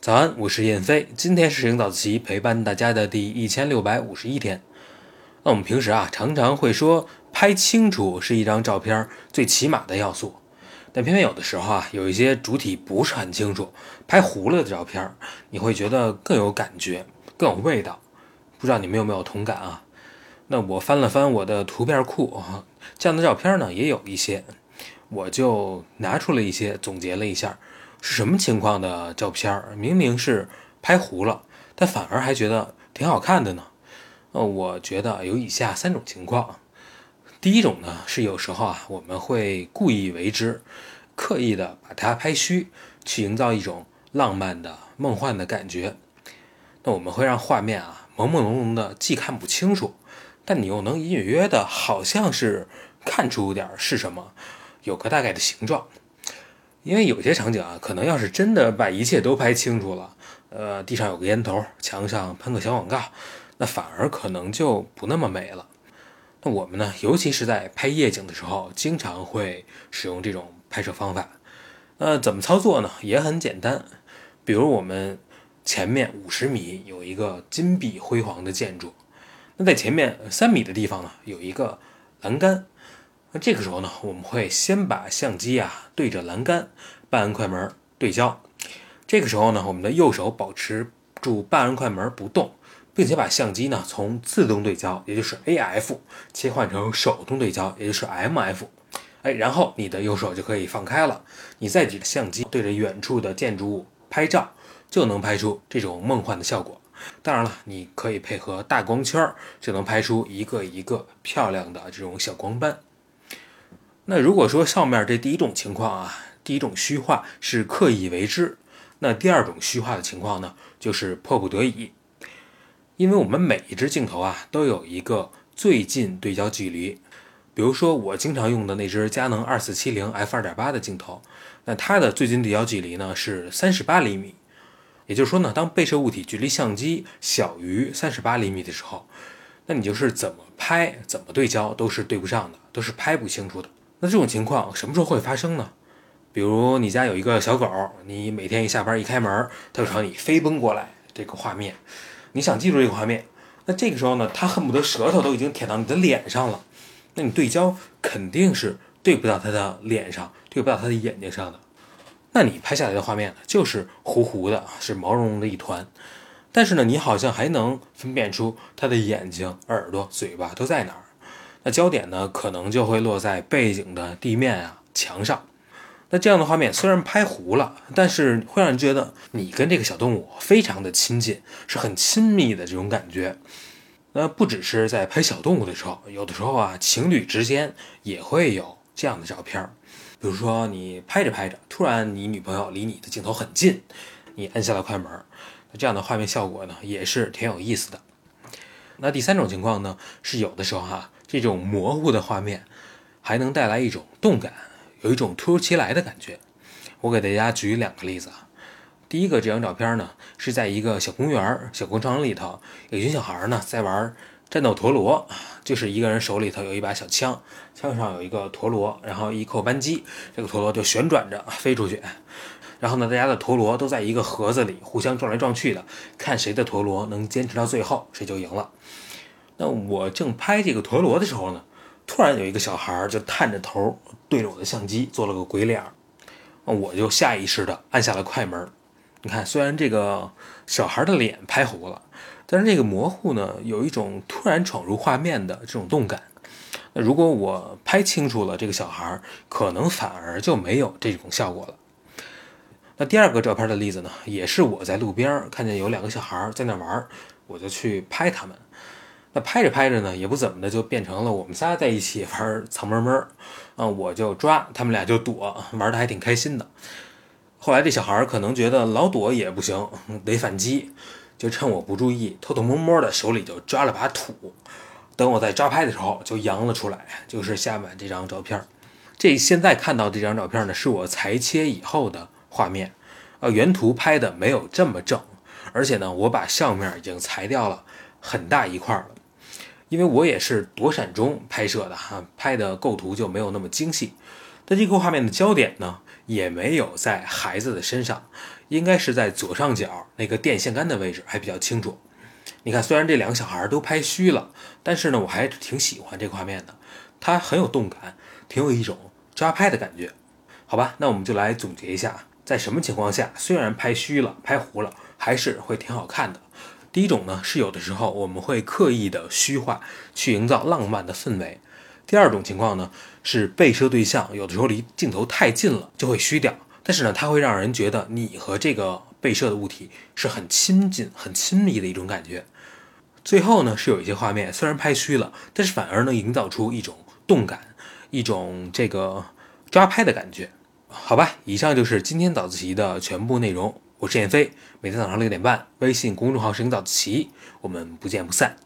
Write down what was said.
早安，我是燕飞，今天是摄影早自习陪伴大家的第一千六百五十一天。那我们平时啊，常常会说拍清楚是一张照片最起码的要素，但偏偏有的时候啊，有一些主体不是很清楚，拍糊了的照片，你会觉得更有感觉，更有味道。不知道你们有没有同感啊？那我翻了翻我的图片库，这样的照片呢也有一些，我就拿出了一些，总结了一下。是什么情况的照片儿？明明是拍糊了，但反而还觉得挺好看的呢？呃，我觉得有以下三种情况。第一种呢，是有时候啊，我们会故意为之，刻意的把它拍虚，去营造一种浪漫的、梦幻的感觉。那我们会让画面啊，朦朦胧胧的，既看不清楚，但你又能隐隐约约的，好像是看出点是什么，有个大概的形状。因为有些场景啊，可能要是真的把一切都拍清楚了，呃，地上有个烟头，墙上喷个小广告，那反而可能就不那么美了。那我们呢，尤其是在拍夜景的时候，经常会使用这种拍摄方法。那怎么操作呢？也很简单。比如我们前面五十米有一个金碧辉煌的建筑，那在前面三米的地方呢，有一个栏杆。那这个时候呢，我们会先把相机啊对着栏杆，半按快门对焦。这个时候呢，我们的右手保持住半按快门不动，并且把相机呢从自动对焦，也就是 AF，切换成手动对焦，也就是 MF。哎，然后你的右手就可以放开了，你再举着相机对着远处的建筑物拍照，就能拍出这种梦幻的效果。当然了，你可以配合大光圈，就能拍出一个一个漂亮的这种小光斑。那如果说上面这第一种情况啊，第一种虚化是刻意为之，那第二种虚化的情况呢，就是迫不得已。因为我们每一只镜头啊都有一个最近对焦距离，比如说我经常用的那只佳能二四七零 f 二点八的镜头，那它的最近对焦距离呢是三十八厘米。也就是说呢，当被摄物体距离相机小于三十八厘米的时候，那你就是怎么拍怎么对焦都是对不上的，都是拍不清楚的。那这种情况什么时候会发生呢？比如你家有一个小狗，你每天一下班一开门，它就朝你飞奔过来，这个画面，你想记住这个画面，那这个时候呢，它恨不得舌头都已经舔到你的脸上了，那你对焦肯定是对不到它的脸上，对不到它的眼睛上的，那你拍下来的画面呢，就是糊糊的，是毛茸茸的一团，但是呢，你好像还能分辨出它的眼睛、耳朵、嘴巴都在哪儿。那焦点呢，可能就会落在背景的地面啊、墙上。那这样的画面虽然拍糊了，但是会让人觉得你跟这个小动物非常的亲近，是很亲密的这种感觉。那不只是在拍小动物的时候，有的时候啊，情侣之间也会有这样的照片。比如说你拍着拍着，突然你女朋友离你的镜头很近，你按下了快门，那这样的画面效果呢，也是挺有意思的。那第三种情况呢，是有的时候哈。这种模糊的画面，还能带来一种动感，有一种突如其来的感觉。我给大家举两个例子啊。第一个这张照片呢，是在一个小公园、小广场里头，有一群小孩呢在玩战斗陀螺，就是一个人手里头有一把小枪，枪上有一个陀螺，然后一扣扳机，这个陀螺就旋转着飞出去。然后呢，大家的陀螺都在一个盒子里互相撞来撞去的，看谁的陀螺能坚持到最后，谁就赢了。那我正拍这个陀螺的时候呢，突然有一个小孩就探着头对着我的相机做了个鬼脸儿，我就下意识的按下了快门。你看，虽然这个小孩的脸拍糊了，但是这个模糊呢，有一种突然闯入画面的这种动感。那如果我拍清楚了这个小孩，可能反而就没有这种效果了。那第二个照片的例子呢，也是我在路边看见有两个小孩在那玩，我就去拍他们。那拍着拍着呢，也不怎么的，就变成了我们仨在一起玩藏猫猫，啊，我就抓，他们俩就躲，玩的还挺开心的。后来这小孩可能觉得老躲也不行，得反击，就趁我不注意，偷偷摸摸的手里就抓了把土。等我在抓拍的时候，就扬了出来，就是下面这张照片。这现在看到这张照片呢，是我裁切以后的画面，呃，原图拍的没有这么正，而且呢，我把上面已经裁掉了很大一块了。因为我也是躲闪中拍摄的哈，拍的构图就没有那么精细。但这个画面的焦点呢，也没有在孩子的身上，应该是在左上角那个电线杆的位置，还比较清楚。你看，虽然这两个小孩都拍虚了，但是呢，我还挺喜欢这个画面的，它很有动感，挺有一种抓拍的感觉。好吧，那我们就来总结一下，在什么情况下，虽然拍虚了、拍糊了，还是会挺好看的。第一种呢，是有的时候我们会刻意的虚化，去营造浪漫的氛围。第二种情况呢，是被摄对象有的时候离镜头太近了，就会虚掉。但是呢，它会让人觉得你和这个被摄的物体是很亲近、很亲密的一种感觉。最后呢，是有一些画面虽然拍虚了，但是反而能营造出一种动感、一种这个抓拍的感觉。好吧，以上就是今天早自习的全部内容。我是燕飞，每天早上六点半，微信公众号“声音早自习”，我们不见不散。